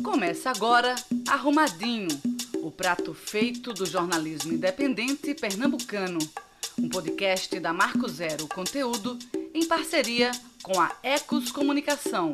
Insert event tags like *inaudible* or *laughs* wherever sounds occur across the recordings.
Começa agora Arrumadinho, o prato feito do jornalismo independente pernambucano. Um podcast da Marco Zero Conteúdo em parceria com a Ecos Comunicação.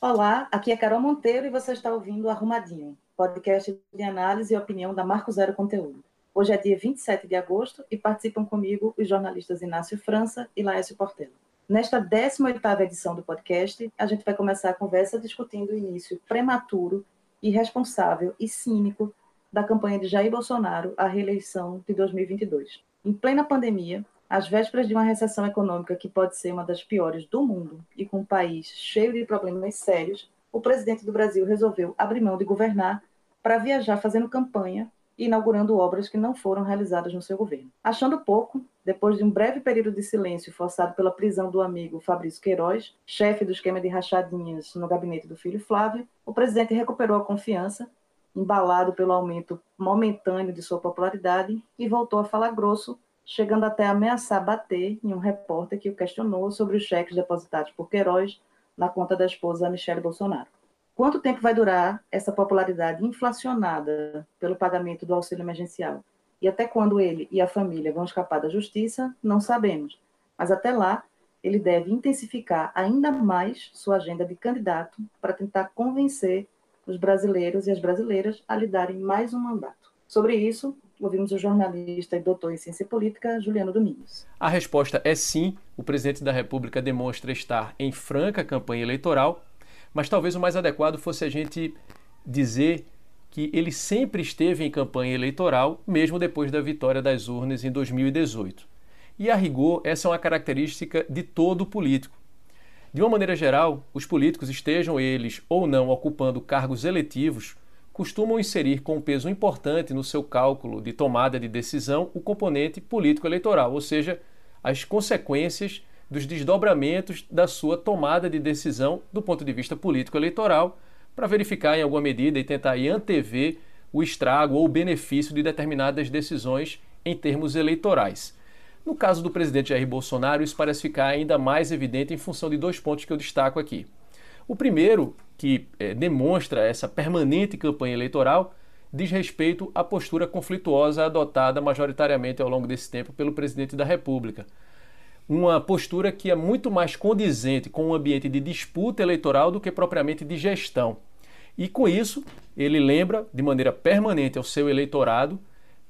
Olá, aqui é Carol Monteiro e você está ouvindo Arrumadinho, podcast de análise e opinião da Marco Zero Conteúdo. Hoje é dia 27 de agosto e participam comigo os jornalistas Inácio França e Laércio Portela. Nesta 18ª edição do podcast, a gente vai começar a conversa discutindo o início prematuro, irresponsável e cínico da campanha de Jair Bolsonaro à reeleição de 2022. Em plena pandemia, às vésperas de uma recessão econômica que pode ser uma das piores do mundo e com um país cheio de problemas sérios, o presidente do Brasil resolveu abrir mão de governar para viajar fazendo campanha inaugurando obras que não foram realizadas no seu governo. Achando pouco, depois de um breve período de silêncio forçado pela prisão do amigo Fabrício Queiroz, chefe do esquema de rachadinhas no gabinete do filho Flávio, o presidente recuperou a confiança, embalado pelo aumento momentâneo de sua popularidade, e voltou a falar grosso, chegando até a ameaçar bater em um repórter que o questionou sobre os cheques depositados por Queiroz na conta da esposa Michele Bolsonaro. Quanto tempo vai durar essa popularidade inflacionada pelo pagamento do auxílio emergencial? E até quando ele e a família vão escapar da justiça, não sabemos. Mas até lá, ele deve intensificar ainda mais sua agenda de candidato para tentar convencer os brasileiros e as brasileiras a lhe darem mais um mandato. Sobre isso, ouvimos o jornalista e doutor em ciência política, Juliano Domingos. A resposta é sim. O presidente da República demonstra estar em franca campanha eleitoral mas talvez o mais adequado fosse a gente dizer que ele sempre esteve em campanha eleitoral, mesmo depois da vitória das urnas em 2018. E a rigor, essa é uma característica de todo político. De uma maneira geral, os políticos, estejam eles ou não ocupando cargos eletivos, costumam inserir com um peso importante no seu cálculo de tomada de decisão o componente político-eleitoral, ou seja, as consequências dos desdobramentos da sua tomada de decisão do ponto de vista político-eleitoral, para verificar em alguma medida e tentar antever o estrago ou o benefício de determinadas decisões em termos eleitorais. No caso do presidente Jair Bolsonaro, isso parece ficar ainda mais evidente em função de dois pontos que eu destaco aqui. O primeiro, que é, demonstra essa permanente campanha eleitoral, diz respeito à postura conflituosa adotada majoritariamente ao longo desse tempo pelo presidente da República uma postura que é muito mais condizente com um ambiente de disputa eleitoral do que propriamente de gestão. E com isso, ele lembra de maneira permanente ao seu eleitorado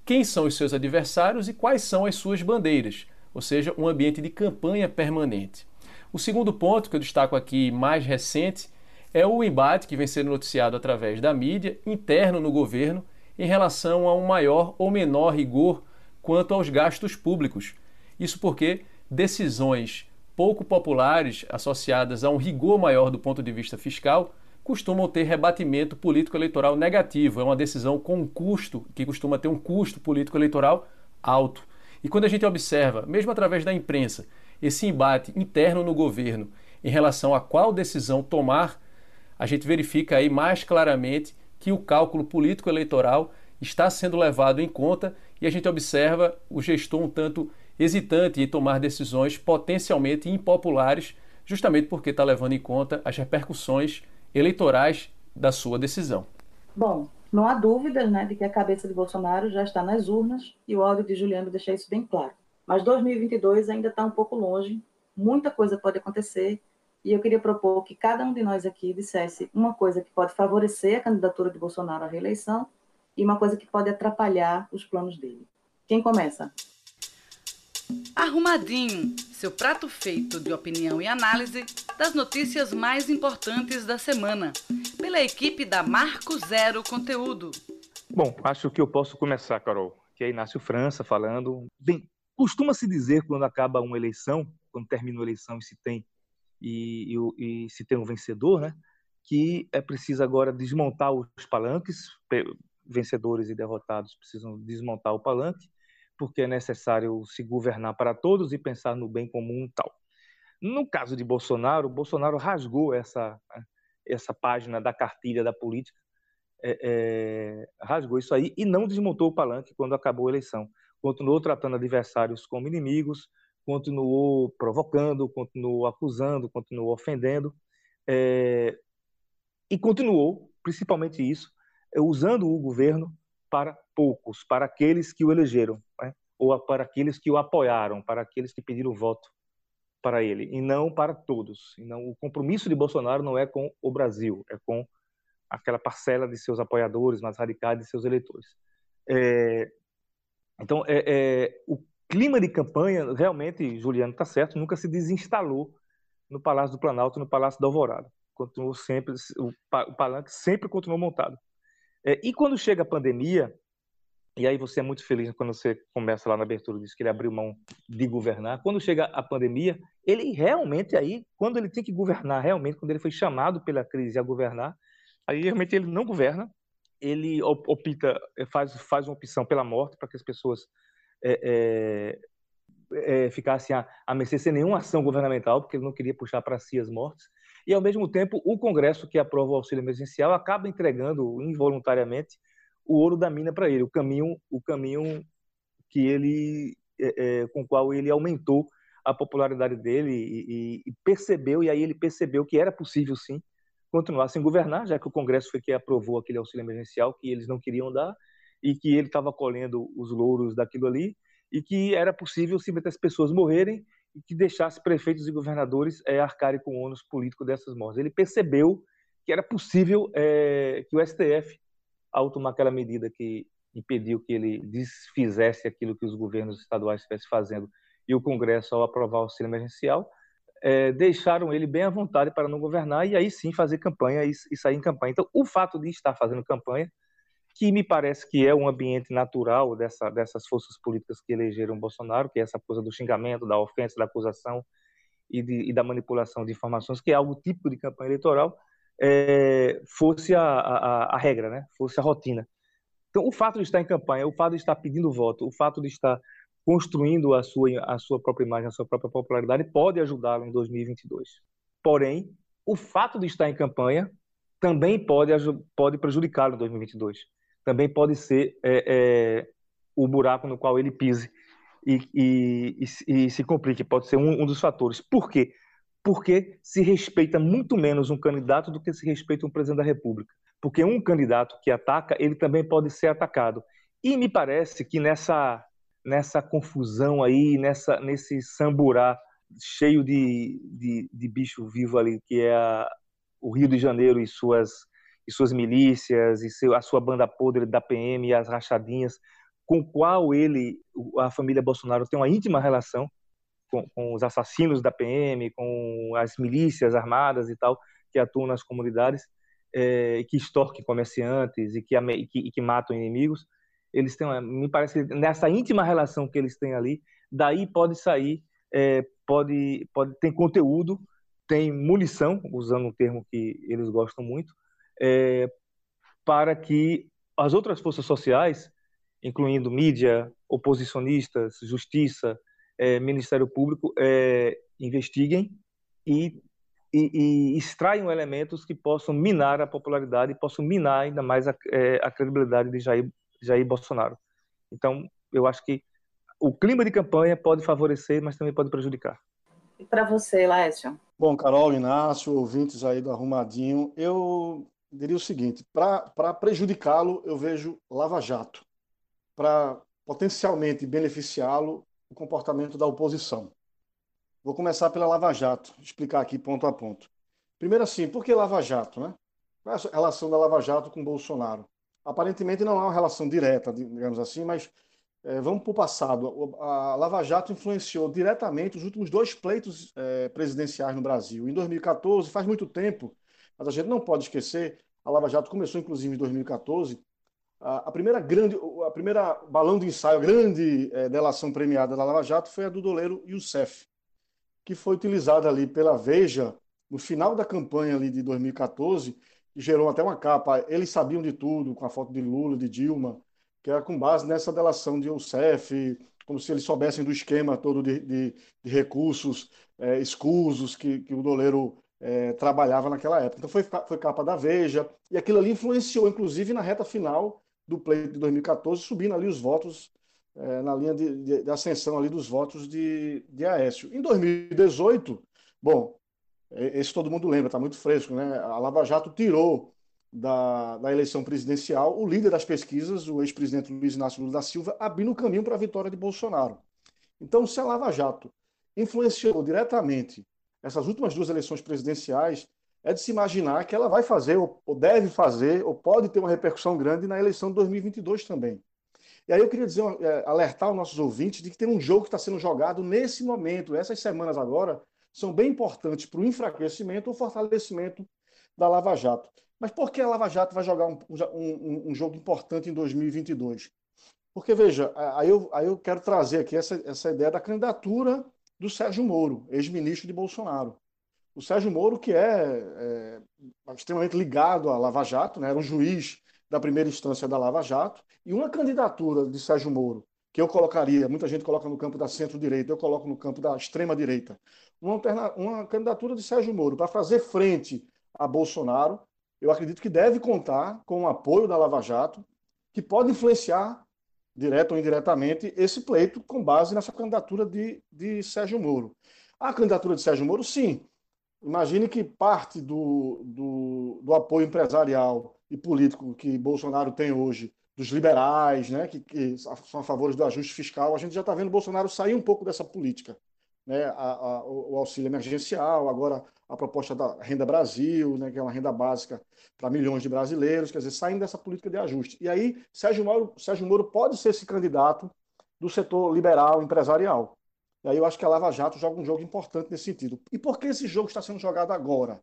quem são os seus adversários e quais são as suas bandeiras, ou seja, um ambiente de campanha permanente. O segundo ponto que eu destaco aqui, mais recente, é o embate que vem sendo noticiado através da mídia interno no governo em relação a um maior ou menor rigor quanto aos gastos públicos. Isso porque decisões pouco populares associadas a um rigor maior do ponto de vista fiscal costumam ter rebatimento político-eleitoral negativo. É uma decisão com custo, que costuma ter um custo político-eleitoral alto. E quando a gente observa, mesmo através da imprensa, esse embate interno no governo em relação a qual decisão tomar, a gente verifica aí mais claramente que o cálculo político-eleitoral está sendo levado em conta e a gente observa o gestor um tanto hesitante em tomar decisões potencialmente impopulares, justamente porque está levando em conta as repercussões eleitorais da sua decisão. Bom, não há dúvidas né, de que a cabeça de Bolsonaro já está nas urnas e o áudio de Juliano deixa isso bem claro. Mas 2022 ainda está um pouco longe, muita coisa pode acontecer e eu queria propor que cada um de nós aqui dissesse uma coisa que pode favorecer a candidatura de Bolsonaro à reeleição e uma coisa que pode atrapalhar os planos dele. Quem começa? Arrumadinho, seu prato feito de opinião e análise das notícias mais importantes da semana, pela equipe da Marco Zero Conteúdo. Bom, acho que eu posso começar, Carol, que é Inácio França falando. Bem, costuma-se dizer quando acaba uma eleição, quando termina uma eleição e se tem e, e, e se tem um vencedor, né? Que é preciso agora desmontar os palanques, vencedores e derrotados precisam desmontar o palanque porque é necessário se governar para todos e pensar no bem comum tal. No caso de Bolsonaro, Bolsonaro rasgou essa, essa página da cartilha da política, é, é, rasgou isso aí e não desmontou o palanque quando acabou a eleição. Continuou tratando adversários como inimigos, continuou provocando, continuou acusando, continuou ofendendo, é, e continuou principalmente isso, usando o governo para poucos, para aqueles que o elegeram, né? ou para aqueles que o apoiaram, para aqueles que pediram voto para ele, e não para todos. E não, o compromisso de Bolsonaro não é com o Brasil, é com aquela parcela de seus apoiadores mais radicais, de seus eleitores. É, então, é, é, o clima de campanha, realmente, Juliano está certo, nunca se desinstalou no Palácio do Planalto, no Palácio da Alvorada. Continuou sempre, o, o palanque sempre continuou montado. É, e quando chega a pandemia, e aí você é muito feliz quando você começa lá na abertura, diz que ele abriu mão de governar. Quando chega a pandemia, ele realmente aí, quando ele tem que governar, realmente, quando ele foi chamado pela crise a governar, aí realmente ele não governa, ele opta, faz, faz uma opção pela morte para que as pessoas é, é, é, ficassem a, a mercê sem nenhuma ação governamental, porque ele não queria puxar para si as mortes. E, ao mesmo tempo, o Congresso que aprova o auxílio emergencial acaba entregando involuntariamente o ouro da mina para ele, o caminho, o caminho que ele, é, é, com o qual ele aumentou a popularidade dele e, e, percebeu, e aí ele percebeu que era possível sim continuar sem governar, já que o Congresso foi que aprovou aquele auxílio emergencial que eles não queriam dar e que ele estava colhendo os louros daquilo ali e que era possível simplesmente as pessoas morrerem e que deixasse prefeitos e governadores é, arcarem com o ônus político dessas mortes. Ele percebeu que era possível é, que o STF ao tomar aquela medida que impediu que ele desfizesse aquilo que os governos estaduais estivessem fazendo e o Congresso, ao aprovar o auxílio emergencial, é, deixaram ele bem à vontade para não governar e aí sim fazer campanha e, e, sair em campanha. Então, o fato de estar fazendo campanha, que me parece que é um ambiente natural dessa, dessas forças políticas que elegeram Bolsonaro, que é essa coisa do xingamento, da ofensa, da acusação e, de, e da manipulação de informações, que é algo típico de campanha eleitoral, é, fosse a, a, a, regra, né? fosse a rotina. Então, o fato de estar em campanha, o fato de estar pedindo voto, o fato de estar construindo a sua, a sua própria imagem, a sua própria popularidade, pode ajudá-lo em 2022. Porém, o fato de estar em campanha também pode, pode prejudicá-lo em 2022. Também pode ser é, é, o buraco no qual ele pise e, e, e, e se complique. Pode ser um, um dos fatores. Por quê? porque se respeita muito menos um candidato do que se respeita um presidente da República. Porque um candidato que ataca, ele também pode ser atacado. E me parece que nessa, nessa confusão aí, nessa, nesse samburá cheio de, de, de bicho vivo ali, que é a, o Rio de Janeiro e suas, e suas milícias, e seu, a sua banda podre da PM e as rachadinhas, com qual ele, a família Bolsonaro, tem uma íntima relação, com, com, os assassinos da PM, com as milícias armadas e tal que atuam nas comunidades é, que extorquem comerciantes e que, e que, e que, matam inimigos. Eles têm, me parece nessa íntima relação que eles têm ali, daí pode sair, é, pode, pode tem conteúdo, tem munição, usando um termo que eles gostam muito, é, para que as outras forças sociais, incluindo mídia, oposicionistas, justiça, é, Ministério Público é, investiguem e, e, e, extraiam elementos que possam minar a popularidade e possam minar ainda mais a, é, a credibilidade de Jair, Jair Bolsonaro. Então, eu acho que o clima de campanha pode favorecer, mas também pode prejudicar. E para você, Laércio? Bom, Carol, Inácio, ouvintes aí do Arrumadinho, eu diria o seguinte: para prejudicá-lo, eu vejo Lava Jato. Para potencialmente beneficiá-lo, o comportamento da oposição. Vou começar pela Lava Jato, explicar aqui ponto a ponto. Primeiro assim, por que Lava Jato, né? Qual é a relação da Lava Jato com Bolsonaro? Aparentemente não há uma relação direta, digamos assim, mas é, vamos para o passado. A Lava Jato influenciou diretamente os últimos dois pleitos é, presidenciais no Brasil. Em 2014, faz muito tempo, mas a gente não pode esquecer, a Lava Jato começou inclusive em 2014, a, primeira grande, a primeira balão de ensaio, a grande é, delação premiada da Lava Jato foi a do doleiro Youssef, que foi utilizada ali pela Veja no final da campanha ali de 2014, que gerou até uma capa. Eles sabiam de tudo, com a foto de Lula, de Dilma, que era com base nessa delação de Youssef, como se eles soubessem do esquema todo de, de, de recursos é, escusos que, que o doleiro é, trabalhava naquela época. Então foi, foi capa da Veja, e aquilo ali influenciou, inclusive, na reta final do pleito de 2014, subindo ali os votos é, na linha de, de, de, ascensão ali dos votos de, de Aécio. Em 2018, bom, esse todo mundo lembra, está muito fresco, né? A Lava Jato tirou da, da eleição presidencial, o líder das pesquisas, o ex-presidente Luiz Inácio Lula da Silva, abrindo o caminho para a vitória de Bolsonaro. Então, se a Lava Jato influenciou diretamente essas últimas duas eleições presidenciais, é de se imaginar que ela vai fazer, ou deve fazer, ou pode ter uma repercussão grande na eleição de 2022 também. E aí eu queria dizer, é, alertar os nossos ouvintes de que tem um jogo que está sendo jogado nesse momento. Essas semanas agora são bem importantes para o enfraquecimento ou fortalecimento da Lava Jato. Mas por que a Lava Jato vai jogar um, um, um jogo importante em 2022? Porque, veja, aí eu, aí eu quero trazer aqui essa, essa ideia da candidatura do Sérgio Moro, ex-ministro de Bolsonaro. O Sérgio Moro, que é, é, extremamente ligado à Lava Jato, né, era um juiz da primeira instância da Lava Jato, e uma candidatura de Sérgio Moro, que eu colocaria, muita gente coloca no campo da centro-direita, eu coloco no campo da extrema-direita, uma, uma candidatura de Sérgio Moro para fazer frente a Bolsonaro, eu acredito que deve contar com o apoio da Lava Jato, que pode influenciar, direto ou indiretamente, esse pleito com base nessa candidatura de, de Sérgio Moro. A candidatura de Sérgio Moro, sim. Imagine que parte do, do, do apoio empresarial e político que Bolsonaro tem hoje, dos liberais, né, que, que são a favor do ajuste fiscal, a gente já está vendo Bolsonaro sair um pouco dessa política né, a, a, o auxílio emergencial, agora a proposta da Renda Brasil, né, que é uma renda básica para milhões de brasileiros, quer dizer, saindo dessa política de ajuste. E aí, Sérgio Moro, Sérgio Moro pode ser esse candidato do setor liberal, empresarial. E aí eu acho que a Lava Jato joga um jogo importante nesse sentido. E por que esse jogo está sendo jogado agora?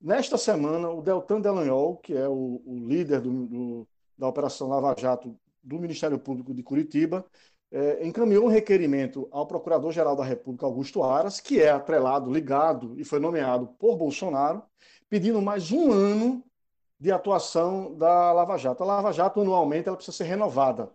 Nesta semana, o Deltan Delanhol, que é o, o líder do, do, da Operação Lava Jato do Ministério Público de Curitiba, é, encaminhou um requerimento ao Procurador-Geral da República, Augusto Aras, que é atrelado, ligado e foi nomeado por Bolsonaro, pedindo mais um ano de atuação da Lava Jato. A Lava Jato, anualmente, ela precisa ser renovada.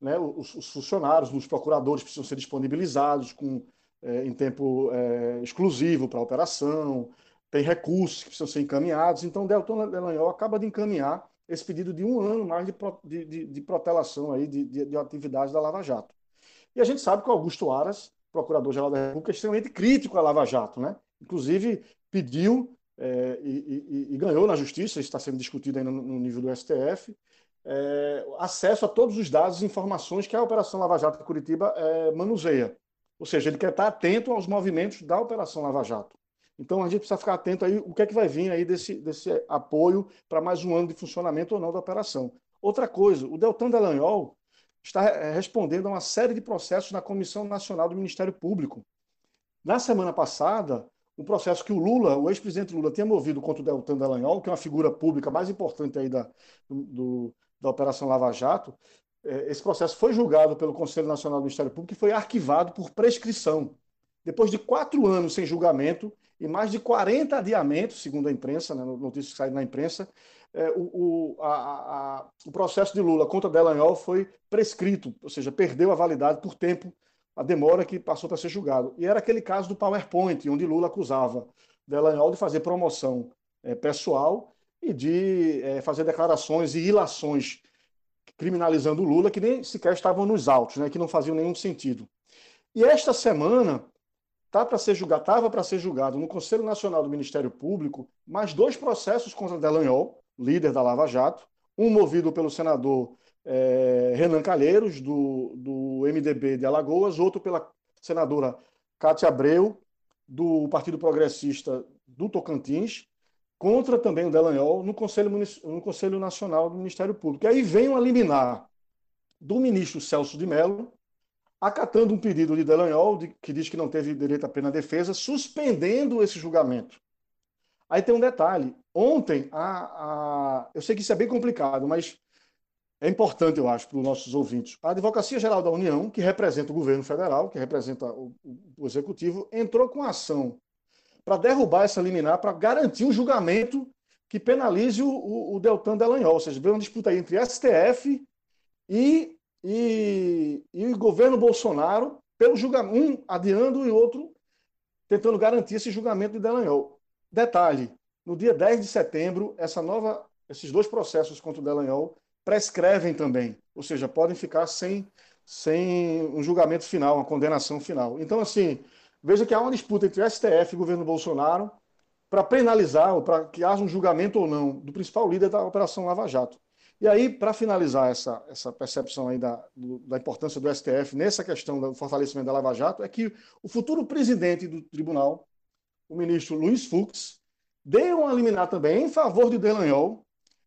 Né? Os, os funcionários, os procuradores precisam ser disponibilizados com, é, em tempo é, exclusivo para a operação, tem recursos que precisam ser encaminhados. Então, Delton Delanhol acaba de encaminhar esse pedido de um ano mais de, de, de, protelação aí de, de, de atividades da Lava Jato. E a gente sabe que o Augusto Aras, procurador-geral da República, é extremamente crítico à Lava Jato, né? Inclusive pediu é, e, e, e, ganhou na Justiça, está sendo discutido ainda no, no nível do STF, é, acesso a todos os dados e informações que a Operação Lava Jato de Curitiba é, manuseia. Ou seja, ele quer estar atento aos movimentos da Operação Lava Jato. Então a gente precisa ficar atento aí o que é que vai vir aí desse, desse apoio para mais um ano de funcionamento ou não da operação. Outra coisa, o Deltan Dallagnol está eh, respondendo a uma série de processos na Comissão Nacional do Ministério Público. Na semana passada, um processo que o Lula, o ex-presidente Lula, tinha movido contra o Deltan Dallagnol, que é uma figura pública mais importante aí da, do, da Operação Lava Jato, eh, esse processo foi julgado pelo Conselho Nacional do Ministério Público e foi arquivado por prescrição. Depois de quatro anos sem julgamento e mais de 40 adiamentos, segundo a imprensa, né, notícias que saíram na imprensa, é, o, o, a, a, o processo de Lula contra Delanhol foi prescrito, ou seja, perdeu a validade por tempo, a demora que passou para ser julgado. E era aquele caso do PowerPoint, onde Lula acusava Delanhol de fazer promoção é, pessoal e de é, fazer declarações e ilações criminalizando Lula que nem sequer estavam nos autos, né, que não faziam nenhum sentido. E esta semana tá para ser julgado, estava para ser julgado no Conselho Nacional do Ministério Público mais dois processos contra Delanhol, líder da Lava Jato, um movido pelo senador é, Renan Calheiros, do, do MDB de Alagoas, outro pela senadora Cátia Abreu, do Partido Progressista do Tocantins, contra também o Delanhol no Conselho, no Conselho Nacional do Ministério Público. E aí vem uma liminar do ministro Celso de Mello, acatando um pedido de Delanhol, de, que diz que não teve direito à pena defesa, suspendendo esse julgamento. Aí tem um detalhe. Ontem, a, a, eu sei que isso é bem complicado, mas é importante, eu acho, para os nossos ouvintes. A Advocacia Geral da União, que representa o governo federal, que representa o, o executivo, entrou com ação para derrubar essa liminar, para garantir um julgamento que penalize o, o, o Deltan Delanhol. Ou seja, veio uma disputa aí entre STF e, e, e o governo Bolsonaro, pelo julgamento, um adiando e outro tentando garantir esse julgamento de Delanhol. Detalhe, no dia 10 de setembro, essa nova, esses dois processos contra o Delanhol prescrevem também, ou seja, podem ficar sem, sem um julgamento final, uma condenação final. Então, assim, veja que há uma disputa entre STF e governo Bolsonaro para penalizar ou para que haja um julgamento ou não do principal líder da Operação Lava Jato. E aí, para finalizar essa, essa percepção aí da, da importância do STF nessa questão do fortalecimento da Lava Jato, é que o futuro presidente do tribunal, o ministro Luiz Fux, deu uma liminar também em favor de Delanhol,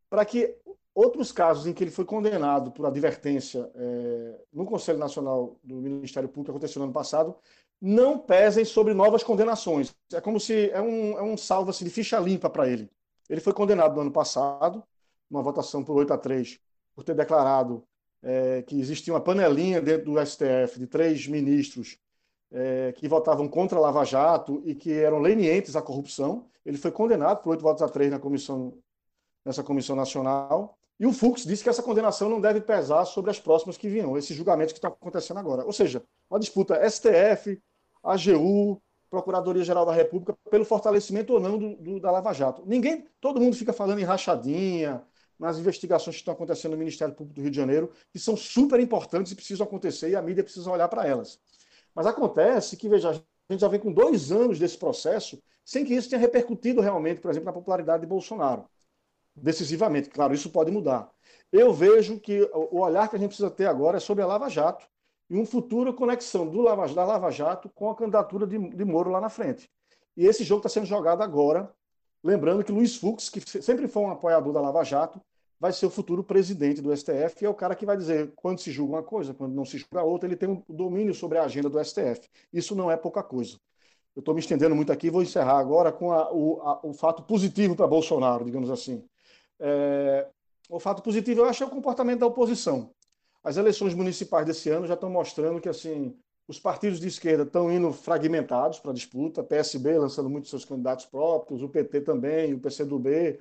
para que outros casos em que ele foi condenado por advertência é, no Conselho Nacional do Ministério Público, aconteceu no ano passado, não pesem sobre novas condenações. É como se é um, é um salvo assim, de ficha limpa para ele. Ele foi condenado no ano passado, uma votação por 8 a 3, por ter declarado é, que existia uma panelinha dentro do STF de três ministros é, que votavam contra a Lava Jato e que eram lenientes à corrupção. Ele foi condenado por 8 votos a 3 na comissão, nessa comissão nacional. E o Fux disse que essa condenação não deve pesar sobre as próximas que virão, esses julgamentos que estão acontecendo agora. Ou seja, uma disputa STF, AGU, Procuradoria-Geral da República, pelo fortalecimento ou não do, do, da Lava Jato. Ninguém, todo mundo fica falando em rachadinha, nas investigações que estão acontecendo no Ministério Público do Rio de Janeiro, que são super importantes e precisam acontecer e a mídia precisa olhar para elas. Mas acontece que, veja, a gente já vem com dois anos desse processo sem que isso tenha repercutido realmente, por exemplo, na popularidade de Bolsonaro. Decisivamente, claro, isso pode mudar. Eu vejo que o olhar que a gente precisa ter agora é sobre a Lava Jato e uma futura conexão do Lava, da Lava Jato com a candidatura de, de Moro lá na frente. E esse jogo está sendo jogado agora, lembrando que Luiz Fux, que sempre foi um apoiador da Lava Jato, vai ser o futuro presidente do STF e é o cara que vai dizer quando se julga uma coisa, quando não se julga outra, ele tem um domínio sobre a agenda do STF. Isso não é pouca coisa. Eu estou me estendendo muito aqui, vou encerrar agora com a, o, a, o, fato positivo para Bolsonaro, digamos assim. É, o fato positivo, eu acho, é o comportamento da oposição. As eleições municipais desse ano já estão mostrando que assim os partidos de esquerda estão indo fragmentados para a disputa, PSB lançando muitos seus candidatos próprios, o PT também, o PCdoB,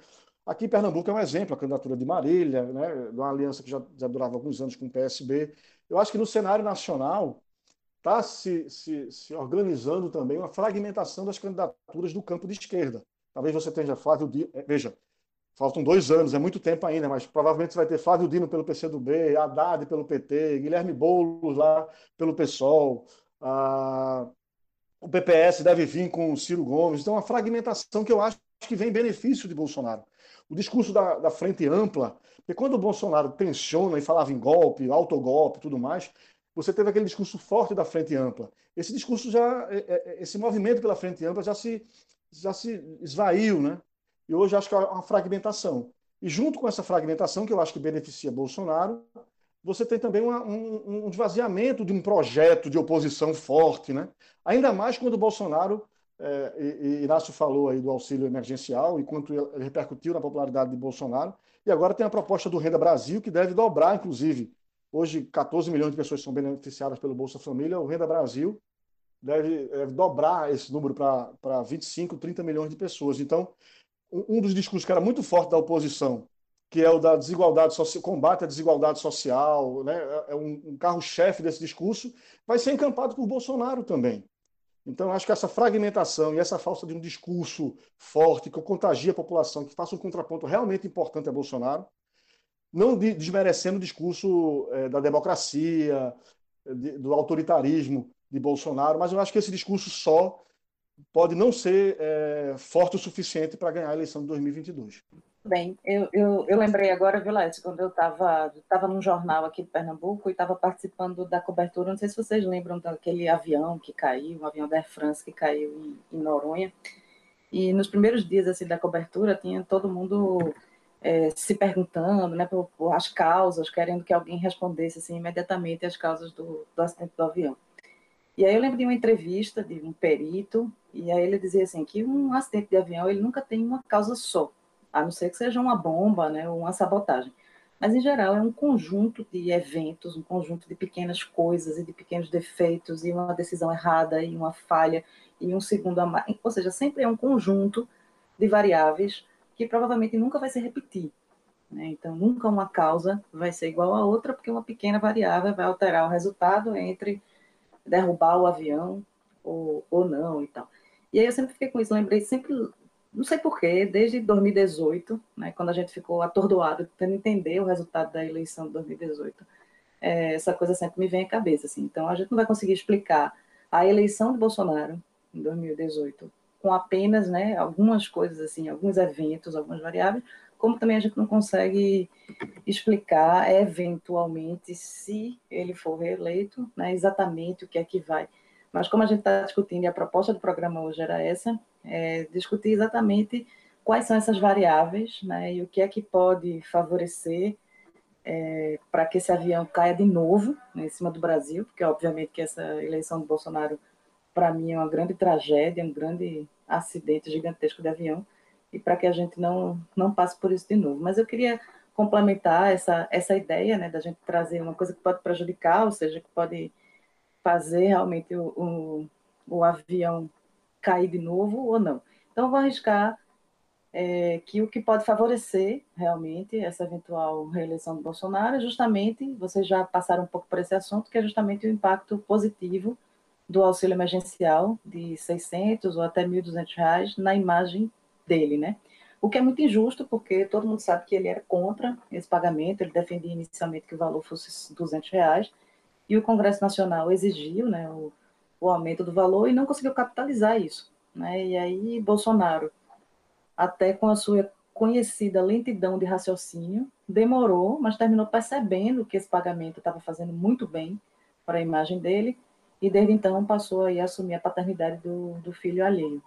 Aqui em Pernambuco é um exemplo, a candidatura de Marília, né, uma aliança que já, já durava alguns anos com o PSB. Eu acho que no cenário nacional está se, se, se, organizando também uma fragmentação das candidaturas do campo de esquerda. Talvez você tenha Flávio Dino, é, veja, faltam dois anos, é muito tempo ainda, mas provavelmente você vai ter Flávio Dino pelo PCdoB, Haddad pelo PT, Guilherme Boulos lá pelo PSOL, a... o PPS deve vir com o Ciro Gomes. Então, uma fragmentação que eu acho que vem em benefício de Bolsonaro o discurso da, da frente ampla, porque quando o Bolsonaro tensiona e falava em golpe, autogolpe tudo mais, você teve aquele discurso forte da frente ampla. Esse discurso já, é, é, é, esse movimento pela frente ampla já se, já se esvaiu, né? E hoje acho que é uma fragmentação. E junto com essa fragmentação, que eu acho que beneficia Bolsonaro, você tem também uma, um, um esvaziamento de um projeto de oposição forte, né? Ainda mais quando o Bolsonaro é, e, Inácio falou aí do auxílio emergencial e quanto ele repercutiu na popularidade de Bolsonaro. E agora tem a proposta do Renda Brasil, que deve dobrar, inclusive. Hoje, 14 milhões de pessoas são beneficiadas pelo Bolsa Família. O Renda Brasil deve, deve dobrar esse número para 25, 30 milhões de pessoas. Então, um, dos discursos que era muito forte da oposição, que é o da desigualdade social, combate à desigualdade social, né? é um, um carro-chefe desse discurso, vai ser encampado por Bolsonaro também. Então, acho que essa fragmentação e essa falta de um discurso forte que contagie a população, que faça um contraponto realmente importante a Bolsonaro, não desmerecendo o discurso é, da democracia, de, do autoritarismo de Bolsonaro, mas eu acho que esse discurso só pode não ser é, forte o suficiente para ganhar a eleição de 2022. Bem, eu, eu, eu lembrei agora, Violete, quando eu estava tava num jornal aqui de Pernambuco e estava participando da cobertura, não sei se vocês lembram daquele avião que caiu, um avião da Air France que caiu em, em Noronha, e nos primeiros dias assim da cobertura tinha todo mundo é, se perguntando né, por, por, as causas, querendo que alguém respondesse assim, imediatamente as causas do, do acidente do avião. E aí eu lembro de uma entrevista de um perito, e aí ele dizia assim que um acidente de avião ele nunca tem uma causa só a não ser que seja uma bomba, né, ou uma sabotagem. Mas, em geral, é um conjunto de eventos, um conjunto de pequenas coisas e de pequenos defeitos, e uma decisão errada, e uma falha, e um segundo a mais. Ou seja, sempre é um conjunto de variáveis que provavelmente nunca vai se repetir. Né? Então, nunca uma causa vai ser igual a outra, porque uma pequena variável vai alterar o resultado entre derrubar o avião ou, ou não e tal. E aí eu sempre fiquei com isso, lembrei sempre não sei porquê, desde 2018, né, quando a gente ficou atordoado tentando entender o resultado da eleição de 2018, é, essa coisa sempre me vem à cabeça. Assim. Então, a gente não vai conseguir explicar a eleição de Bolsonaro em 2018 com apenas né, algumas coisas, assim, alguns eventos, algumas variáveis, como também a gente não consegue explicar eventualmente, se ele for reeleito, né, exatamente o que é que vai. Mas como a gente está discutindo, e a proposta do programa hoje era essa, é discutir exatamente quais são essas variáveis né, e o que é que pode favorecer é, para que esse avião caia de novo né, em cima do Brasil, porque obviamente que essa eleição do Bolsonaro, para mim, é uma grande tragédia, um grande acidente gigantesco de avião, e para que a gente não, não passe por isso de novo. Mas eu queria complementar essa, essa ideia né, da gente trazer uma coisa que pode prejudicar, ou seja, que pode fazer realmente o, o, o avião cair de novo ou não. Então, vou arriscar é, que o que pode favorecer realmente essa eventual reeleição do Bolsonaro é justamente, vocês já passaram um pouco por esse assunto, que é justamente o impacto positivo do auxílio emergencial de 600 ou até 1.200 reais na imagem dele, né? O que é muito injusto, porque todo mundo sabe que ele era contra esse pagamento, ele defendia inicialmente que o valor fosse 200 reais, e o Congresso Nacional exigiu né, o, o aumento do valor e não conseguiu capitalizar isso. Né? E aí Bolsonaro até com a sua conhecida lentidão de raciocínio, demorou, mas terminou percebendo que esse pagamento estava fazendo muito bem para a imagem dele, e desde então passou a assumir a paternidade do, do filho alheio.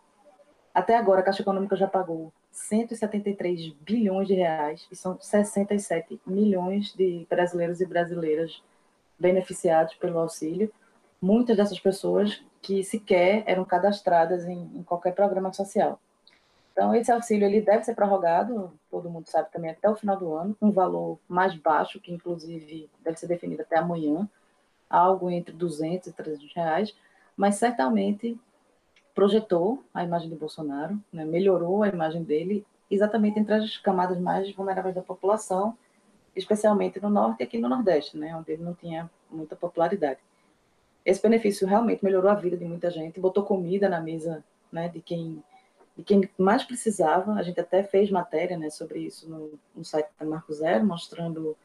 Até agora, a Caixa Econômica já pagou 173 bilhões de reais, e são 67 milhões de brasileiros e brasileiras beneficiados pelo auxílio. Muitas dessas pessoas que sequer eram cadastradas em, em qualquer programa social. Então, esse auxílio ele deve ser prorrogado, todo mundo sabe também, até o final do ano, um valor mais baixo, que inclusive deve ser definido até amanhã, algo entre 200 e 300 reais, mas certamente projetou a imagem de Bolsonaro, né, melhorou a imagem dele, exatamente entre as camadas mais vulneráveis da população, especialmente no Norte e aqui no Nordeste, né, onde ele não tinha muita popularidade. Esse benefício realmente melhorou a vida de muita gente, botou comida na mesa né, de quem e quem mais precisava, a gente até fez matéria né, sobre isso no, no site da Marco Zero, mostrando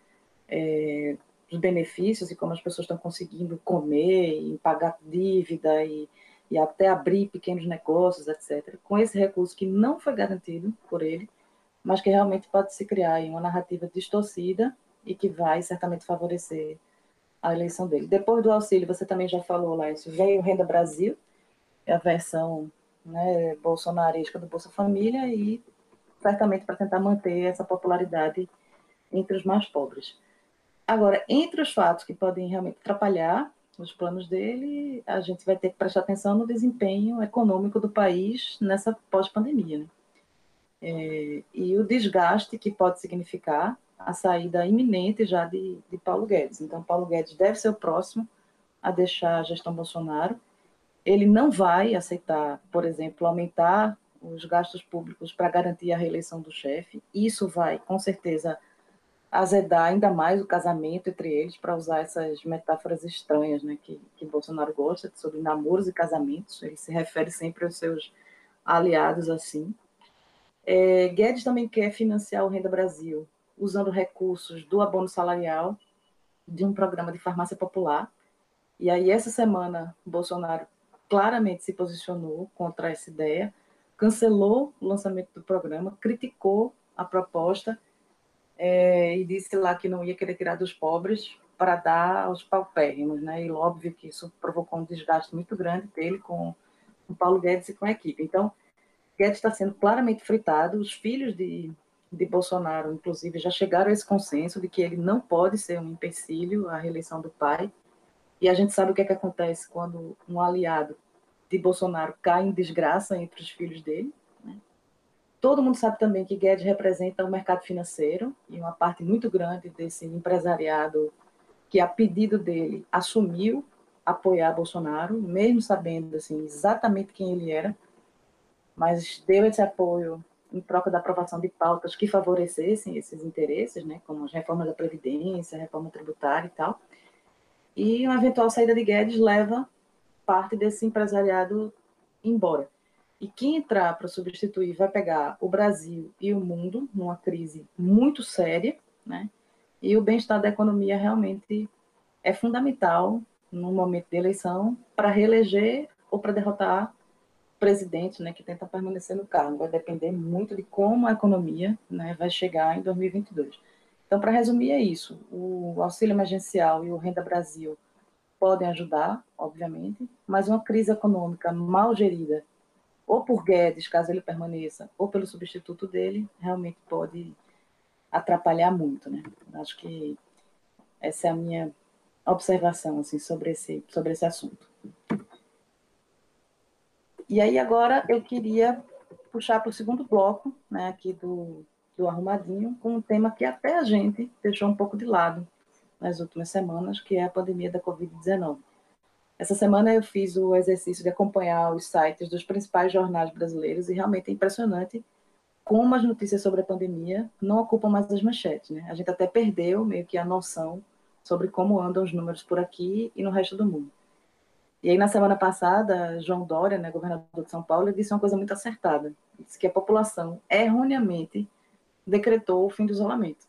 é, os benefícios e como as pessoas estão conseguindo comer e pagar dívida e, e até abrir pequenos negócios, etc. Com esse recurso que não foi garantido por ele, mas que realmente pode se criar uma narrativa distorcida e que vai certamente favorecer a eleição dele. Depois do auxílio, você também já falou isso veio Renda Brasil, é a versão né, bolsonarista do Bolsa Família e certamente para tentar manter essa popularidade entre os mais pobres. Agora, entre os fatos que podem realmente atrapalhar os planos dele, a gente vai ter que prestar atenção no desempenho econômico do país nessa pós-pandemia. Né? É, e o desgaste que pode significar a saída iminente já de, de Paulo Guedes. Então, Paulo Guedes deve ser o próximo a deixar a gestão Bolsonaro ele não vai aceitar, por exemplo, aumentar os gastos públicos para garantir a reeleição do chefe. Isso vai, com certeza, azedar ainda mais o casamento entre eles, para usar essas metáforas estranhas né, que, que Bolsonaro gosta, sobre namoros e casamentos. Ele se refere sempre aos seus aliados assim. É, Guedes também quer financiar o Renda Brasil usando recursos do abono salarial de um programa de farmácia popular. E aí, essa semana, Bolsonaro claramente se posicionou contra essa ideia, cancelou o lançamento do programa, criticou a proposta é, e disse lá que não ia querer tirar dos pobres para dar aos paupérrimos, né? E óbvio que isso provocou um desgaste muito grande dele com o Paulo Guedes e com a equipe. Então, Guedes está sendo claramente fritado. Os filhos de, de Bolsonaro, inclusive, já chegaram a esse consenso de que ele não pode ser um empecilho à reeleição do pai e a gente sabe o que, é que acontece quando um aliado de Bolsonaro cai em desgraça entre os filhos dele. Né? Todo mundo sabe também que Guedes representa o mercado financeiro e uma parte muito grande desse empresariado que, a pedido dele, assumiu apoiar Bolsonaro, mesmo sabendo assim, exatamente quem ele era, mas deu esse apoio em troca da aprovação de pautas que favorecessem esses interesses, né, como as reformas da Previdência, reforma tributária e tal. E uma eventual saída de Guedes leva parte desse empresariado embora. E quem entrar para substituir vai pegar o Brasil e o mundo numa crise muito séria, né? E o bem-estar da economia realmente é fundamental no momento de eleição para reeleger ou para derrotar presidente né, que tenta permanecer no cargo. Vai depender muito de como a economia né, vai chegar em 2022. Então, para resumir, é isso. O auxílio emergencial e o Renda Brasil podem ajudar, obviamente, mas uma crise econômica mal gerida, ou por Guedes, caso ele permaneça, ou pelo substituto dele, realmente pode atrapalhar muito. Né? Acho que essa é a minha observação assim, sobre, esse, sobre esse assunto. E aí agora eu queria puxar para o segundo bloco, né, aqui do, do Arrumadinho, com um tema que até a gente deixou um pouco de lado nas últimas semanas, que é a pandemia da Covid-19. Essa semana eu fiz o exercício de acompanhar os sites dos principais jornais brasileiros e realmente é impressionante como as notícias sobre a pandemia não ocupam mais as manchetes. Né? A gente até perdeu meio que a noção sobre como andam os números por aqui e no resto do mundo. E aí, na semana passada, João Dória, né, governador de São Paulo, disse uma coisa muito acertada. Disse que a população erroneamente decretou o fim do isolamento.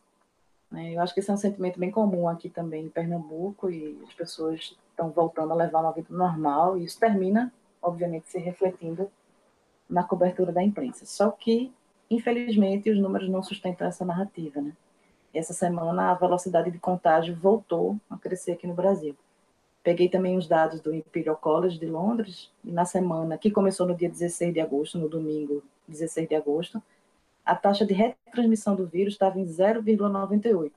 Né? Eu acho que esse é um sentimento bem comum aqui também em Pernambuco e as pessoas estão voltando a levar uma vida normal e isso termina, obviamente, se refletindo na cobertura da imprensa. Só que, infelizmente, os números não sustentam essa narrativa. Né? Essa semana, a velocidade de contágio voltou a crescer aqui no Brasil. Peguei também os dados do Imperial College de Londres, e na semana, que começou no dia 16 de agosto, no domingo 16 de agosto, a taxa de retransmissão do vírus estava em 0,98.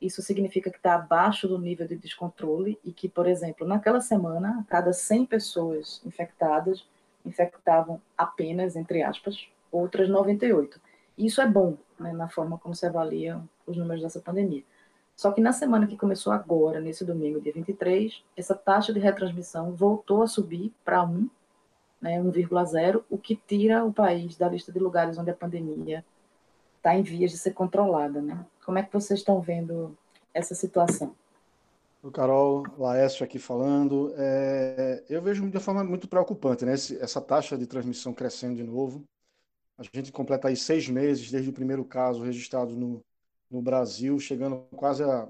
Isso significa que está abaixo do nível de descontrole e que, por exemplo, naquela semana, a cada 100 pessoas infectadas, infectavam apenas, entre aspas, outras 98. Isso é bom né, na forma como se avalia os números dessa pandemia. Só que na semana que começou agora, nesse domingo, dia 23, essa taxa de retransmissão voltou a subir para 1, né, 1,0, o que tira o país da lista de lugares onde a pandemia está em vias de ser controlada. Né? Como é que vocês estão vendo essa situação? O Carol Laércio aqui falando. É, eu vejo de uma forma muito preocupante, né? essa taxa de transmissão crescendo de novo. A gente completa aí seis meses desde o primeiro caso registrado no, no Brasil, chegando quase a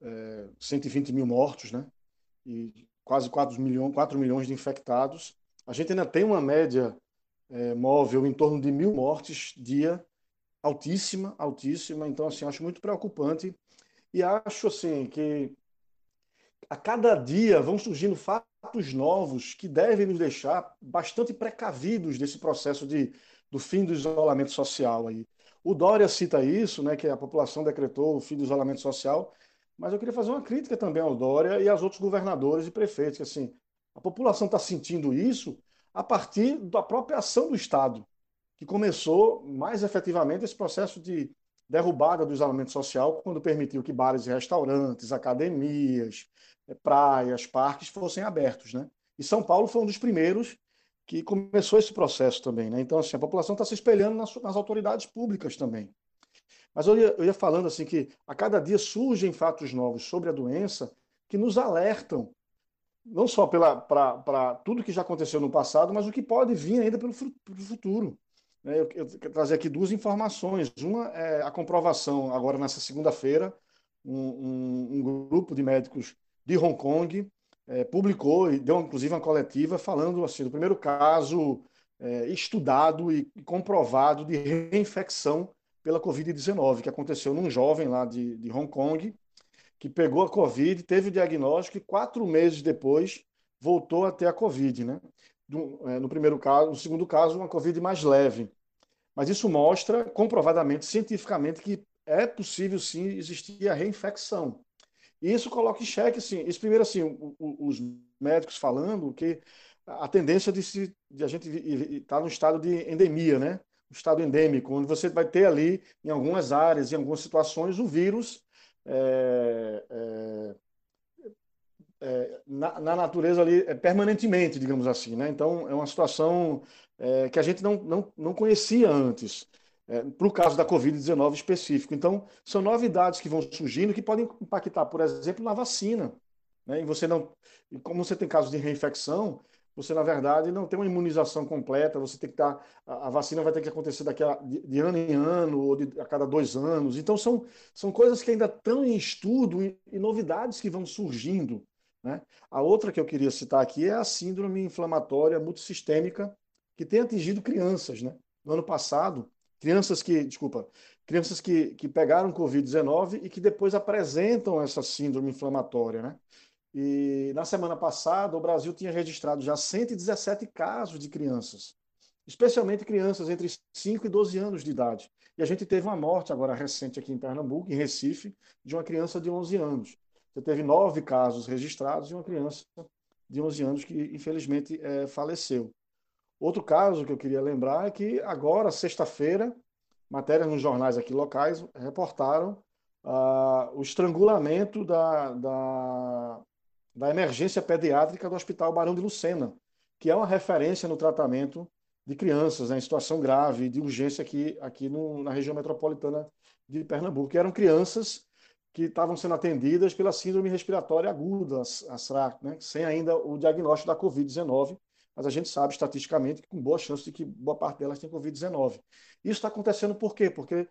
é, 120 mil mortos, né? E quase 4 milhões, 4 milhões de infectados. A gente ainda tem uma média é, móvel em torno de mil mortes dia, altíssima, altíssima. Então, assim, acho muito preocupante. E acho, assim, que a cada dia vão surgindo fatos novos que devem nos deixar bastante precavidos desse processo de, do fim do isolamento social aí. O Dória cita isso, né, que a população decretou o fim do isolamento social, mas eu queria fazer uma crítica também ao Dória e aos outros governadores e prefeitos, que assim, a população está sentindo isso a partir da própria ação do Estado, que começou mais efetivamente esse processo de derrubada do isolamento social, quando permitiu que bares e restaurantes, academias, eh, praias, parques fossem abertos. Né? E São Paulo foi um dos primeiros que começou esse processo também. Né? Então, assim, a população está se espelhando nas, nas, autoridades públicas também. Mas eu ia, eu ia falando assim que a cada dia surgem fatos novos sobre a doença que nos alertam, não só para tudo que já aconteceu no passado, mas o que pode vir ainda pelo, pelo futuro. Né? Eu, eu quero trazer aqui duas informações. Uma é a comprovação, agora nessa segunda-feira, um, um, um grupo de médicos de Hong Kong é, publicou e deu inclusive uma coletiva falando assim do primeiro caso é, estudado e comprovado de reinfecção pela Covid-19, que aconteceu num jovem lá de, de Hong Kong, que pegou a Covid, teve o diagnóstico e quatro meses depois voltou a ter a Covid, né? Do, é, no primeiro caso, no segundo caso, uma Covid mais leve. Mas isso mostra comprovadamente, cientificamente, que é possível sim existir a reinfecção. E isso coloca em xeque, assim, isso primeiro, assim, os médicos falando que a tendência de, se, de a gente estar tá no estado de endemia, né? Um estado endêmico, onde você vai ter ali, em algumas áreas, em algumas situações, o vírus é, é, é, na, na, natureza ali é, permanentemente, digamos assim, né? Então, é uma situação é, que a gente não, não, não conhecia antes é, para o caso da Covid-19 específico. Então, são novidades que vão surgindo que podem impactar, por exemplo, na vacina. Né? E você não, como você tem casos de reinfecção, você, na verdade, não tem uma imunização completa, você tem que estar. A, a vacina vai ter que acontecer daqui a, de, de, ano em ano, ou de, a cada dois anos. Então, são, são coisas que ainda estão em estudo e, e novidades que vão surgindo. Né? A outra que eu queria citar aqui é a síndrome inflamatória multissistêmica, que tem atingido crianças. Né? No ano passado, crianças que, desculpa, crianças que, que pegaram Covid-19 e que depois apresentam essa síndrome inflamatória. Né? E na semana passada, o Brasil tinha registrado já 117 casos de crianças, especialmente crianças entre 5 e 12 anos de idade. E a gente teve uma morte agora recente aqui em Pernambuco, em Recife, de uma criança de 11 anos. Você teve nove casos registrados de uma criança de 11 anos que, infelizmente, é, faleceu. Outro caso que eu queria lembrar é que agora, sexta-feira, matérias nos jornais aqui locais reportaram ah, o estrangulamento da, da, da emergência pediátrica do Hospital Barão de Lucena, que é uma referência no tratamento de crianças né, em situação grave, de urgência aqui, aqui no, na região metropolitana de Pernambuco, que eram crianças que estavam sendo atendidas pela síndrome respiratória aguda, a SRAC, né, sem ainda o diagnóstico da Covid-19, mas a gente sabe estatisticamente que com boa chance de que boa parte delas tem Covid-19. Isso está acontecendo por quê? Porque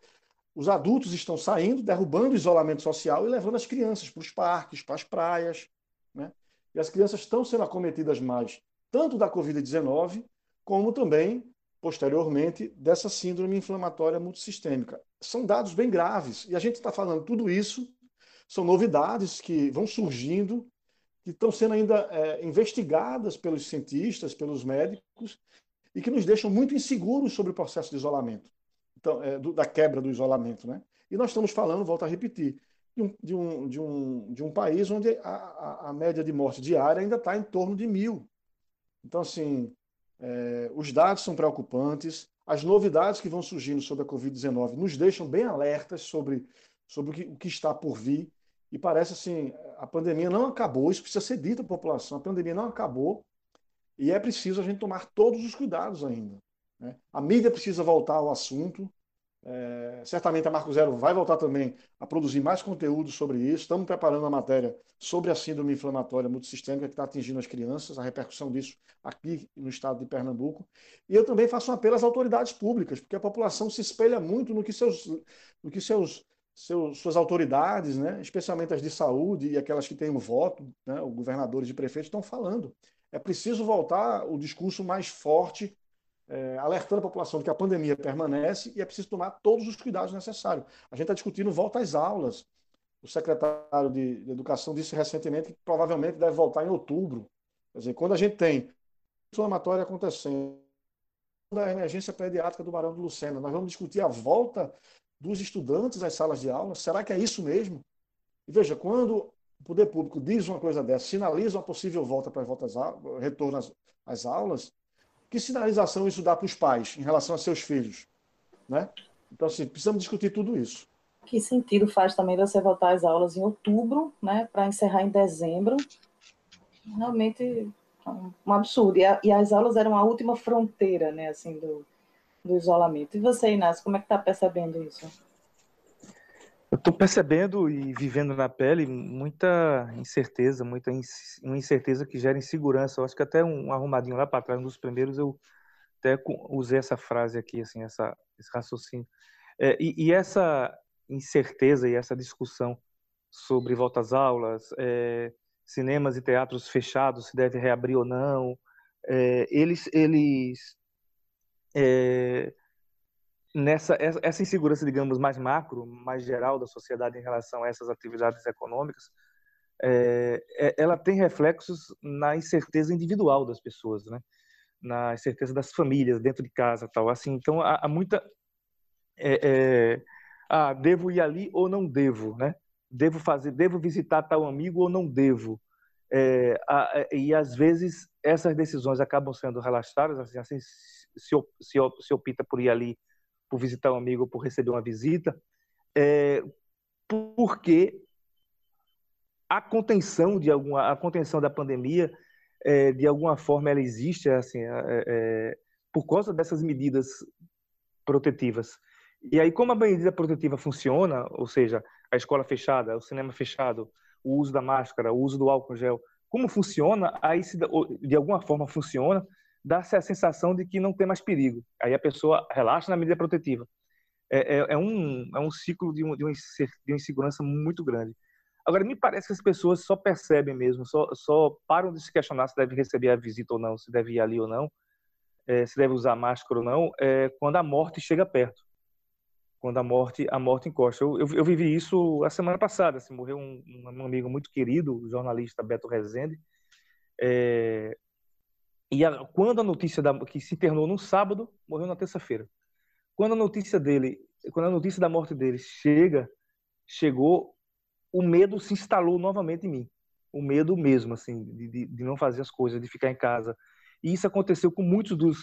os adultos estão saindo, derrubando o isolamento social e levando as crianças para os parques, para as praias, né? E as crianças estão sendo acometidas mais tanto da Covid-19 como também, posteriormente, dessa síndrome inflamatória multissistêmica. São dados bem graves. E a gente está falando tudo isso, são novidades que vão surgindo, que estão sendo ainda é, investigadas pelos cientistas, pelos médicos, e que nos deixam muito inseguros sobre o processo de isolamento, então, é, do, da quebra do isolamento. Né? E nós estamos falando, volto a repetir, de um, de um, de um, de um país onde a, a, a média de morte diária ainda está em torno de mil. Então, assim, é, os dados são preocupantes, as novidades que vão surgindo sobre a Covid-19 nos deixam bem alertas sobre, sobre o, que, o que está por vir. E parece assim, a pandemia não acabou, isso precisa ser dito à população, a pandemia não acabou e é preciso a gente tomar todos os cuidados ainda. Né? A mídia precisa voltar ao assunto, é, certamente a Marco Zero vai voltar também a produzir mais conteúdo sobre isso. Estamos preparando uma matéria sobre a síndrome inflamatória multissistêmica que está atingindo as crianças, a repercussão disso aqui no estado de Pernambuco. E eu também faço um apelo às autoridades públicas, porque a população se espelha muito no que seus, no que seus, seus suas autoridades, né, especialmente as de saúde e aquelas que têm o voto, né, os governadores e prefeitos estão falando. É preciso voltar o discurso mais forte é, alertando a população de que a pandemia permanece e é preciso tomar todos os cuidados necessários. A gente está discutindo volta às aulas. O secretário de, Educação disse recentemente que provavelmente deve voltar em outubro. Quer dizer, quando a gente tem inflamatória acontecendo, da emergência pediátrica do Barão do Lucena, nós vamos discutir a volta dos estudantes às salas de aula. Será que é isso mesmo? E veja, quando o poder público diz uma coisa dessa, sinaliza uma possível volta para as voltas, retorno às, às aulas, que sinalização isso dá para os pais em relação a seus filhos? Né? Então, assim, precisamos discutir tudo isso. Que sentido faz também você voltar às aulas em outubro, né, para encerrar em dezembro? Realmente um absurdo. E, a, e, as aulas eram a última fronteira, né, assim, do, do isolamento. E você, Inácio, como é que está percebendo isso? Eu estou percebendo e vivendo na pele muita incerteza, muita uma incerteza que gera insegurança. Eu acho que até um arrumadinho lá para trás, um dos primeiros, eu até usei essa frase aqui, assim, essa, esse raciocínio. É, e, e, essa incerteza e essa discussão sobre volta às aulas, é, cinemas e teatros fechados, se deve reabrir ou não, é, eles, eles é, nessa essa insegurança, digamos, mais macro, mais geral da sociedade em relação a essas atividades econômicas, é, é, ela tem reflexos na incerteza individual das pessoas, né? Na incerteza das famílias dentro de casa, tal. Assim, então há, há muita é, é, ah, devo ir ali ou não devo, né? Devo fazer, devo visitar tal amigo ou não devo. É, a, é, e às vezes essas decisões acabam sendo relaxadas, assim, assim se, se, se opta por ir ali por visitar um amigo, por receber uma visita, é, porque a contenção de alguma, a contenção da pandemia, é, de alguma forma, ela existe, assim, é, é, por causa dessas medidas protetivas. E aí, como a medida protetiva funciona, ou seja, a escola fechada, o cinema fechado, o uso da máscara, o uso do álcool gel, como funciona, aí se, de alguma forma funciona, dá-se a sensação de que não tem mais perigo. Aí a pessoa relaxa na medida protetiva. É, é, é um, é um ciclo de, um, de, uma insegurança muito grande. Agora, me parece que as pessoas só percebem mesmo, só, só param de se questionar se deve receber a visita ou não, se deve ir ali ou não, é, se deve usar máscara ou não, é, quando a morte chega perto. Quando a morte, a morte encosta. Eu, eu, eu vivi isso a semana passada. Assim, morreu um, um, amigo muito querido, o jornalista Beto Rezende. É, e a, quando a notícia da, que se internou no sábado, morreu na terça-feira. Quando a notícia dele, quando a notícia da morte dele chega, chegou, o medo se instalou novamente em mim. O medo mesmo, assim, de, de não fazer as coisas, de ficar em casa. E isso aconteceu com muitos dos,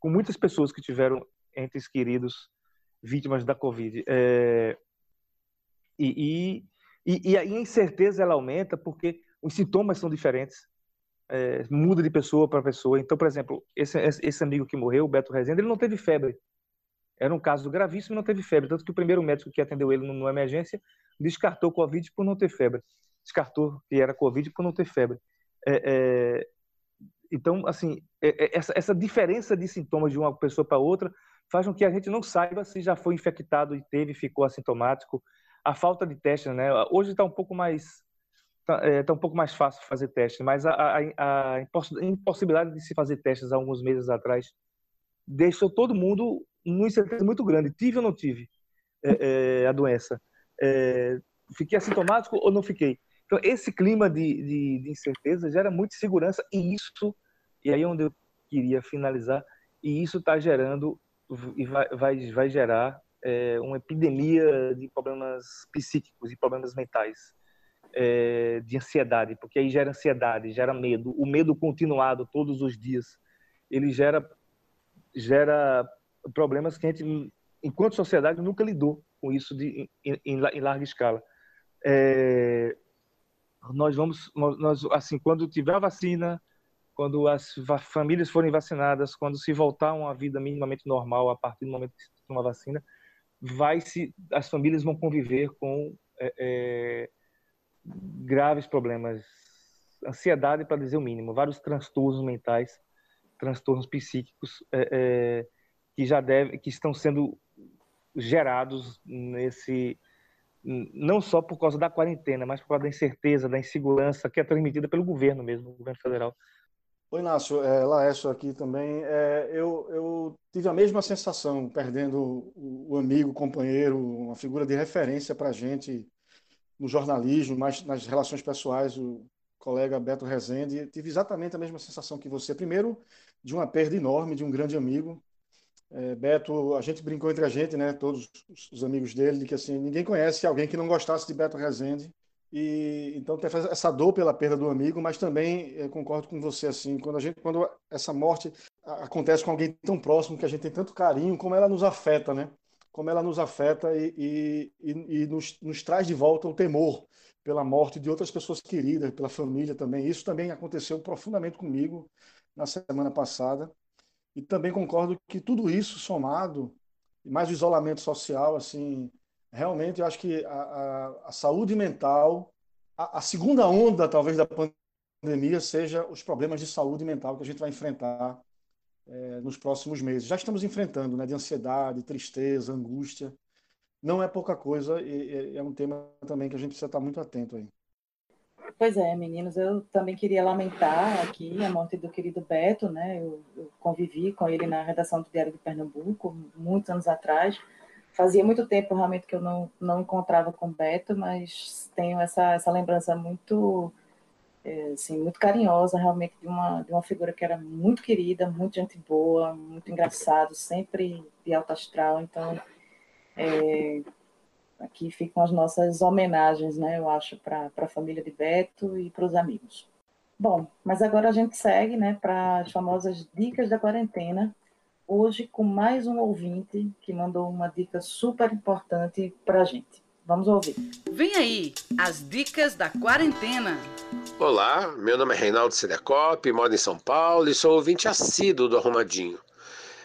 com muitas pessoas que tiveram entes queridos vítimas da Covid. É, e, e, e, a incerteza ela aumenta porque os sintomas são diferentes é, muda de pessoa para pessoa. Então, por exemplo, esse, esse amigo que morreu, o Beto Rezende, ele não teve febre. Era um caso gravíssimo e não teve febre. Tanto que o primeiro médico que atendeu ele numa emergência descartou Covid por não ter febre. Descartou que era Covid por não ter febre. É, é, então, assim, é, é, essa, essa diferença de sintomas de uma pessoa para outra faz com que a gente não saiba se já foi infectado e teve, ficou assintomático. A falta de testes, né? Hoje está um pouco mais está é, tá um pouco mais fácil fazer testes, mas a, a, a, impossibilidade de se fazer testes há alguns meses atrás deixou todo mundo numa incerteza muito grande. Tive ou não tive é, é, a doença? É, fiquei assintomático ou não fiquei? Então, esse clima de, de, de incerteza gera muita segurança e isso, e aí é onde eu queria finalizar, e isso está gerando e vai, vai, vai gerar é, uma epidemia de problemas psíquicos e problemas mentais é, de ansiedade, porque aí gera ansiedade, gera medo. O medo continuado todos os dias, ele gera, gera problemas que a gente, enquanto sociedade, nunca lidou com isso de, em, em larga escala. É, nós vamos, nós, assim, quando tiver a vacina, quando as famílias forem vacinadas, quando se voltar a uma vida minimamente normal a partir do momento que se toma vacina, vai se, as famílias vão conviver com é, é graves problemas, ansiedade para dizer o mínimo, vários transtornos mentais, transtornos psíquicos é, é, que já deve, que estão sendo gerados nesse não só por causa da quarentena, mas por causa da incerteza, da insegurança que é transmitida pelo governo mesmo, o governo federal. Oi, Inácio, é, Laércio aqui também. É, eu, eu, tive a mesma sensação, perdendo o, amigo, companheiro, uma figura de referência para a gente no jornalismo, mas nas relações pessoais, o colega Beto Rezende, tive exatamente a mesma sensação que você. Primeiro, de uma perda enorme, de um grande amigo. É, Beto, a gente brincou entre a gente, né, todos os amigos dele, de que assim, ninguém conhece alguém que não gostasse de Beto Rezende. E então tem essa dor pela perda do amigo, mas também é, concordo com você assim, quando a gente quando essa morte acontece com alguém tão próximo que a gente tem tanto carinho, como ela nos afeta, né? como ela nos afeta e, e, e nos, nos traz de volta o temor pela morte de outras pessoas queridas, pela família também. Isso também aconteceu profundamente comigo na semana passada. E também concordo que tudo isso somado, mais o isolamento social, assim, realmente eu acho que a, a, a saúde mental, a, a, segunda onda talvez da pandemia seja os problemas de saúde mental que a gente vai enfrentar é, nos próximos meses. Já estamos enfrentando, né, de ansiedade, tristeza, angústia. Não é pouca coisa e, e é um tema também que a gente precisa estar muito atento aí. Pois é, meninos, eu também queria lamentar aqui a morte do querido Beto, né? Eu, eu, convivi com ele na redação do Diário de Pernambuco muitos anos atrás. Fazia muito tempo realmente que eu não, não encontrava com Beto, mas tenho essa, essa lembrança muito é, assim, muito carinhosa, realmente, de uma, de uma figura que era muito querida, muito gente boa, muito engraçado, sempre de alto astral. Então, é, aqui ficam as nossas homenagens, né, eu acho, para a família de Beto e para os amigos. Bom, mas agora a gente segue né, para as famosas dicas da quarentena. Hoje, com mais um ouvinte que mandou uma dica super importante para a gente. Vamos ouvir. Vem aí, as dicas da quarentena. Olá, meu nome é Reinaldo Sedecop, moro em São Paulo e sou ouvinte assíduo do Arrumadinho.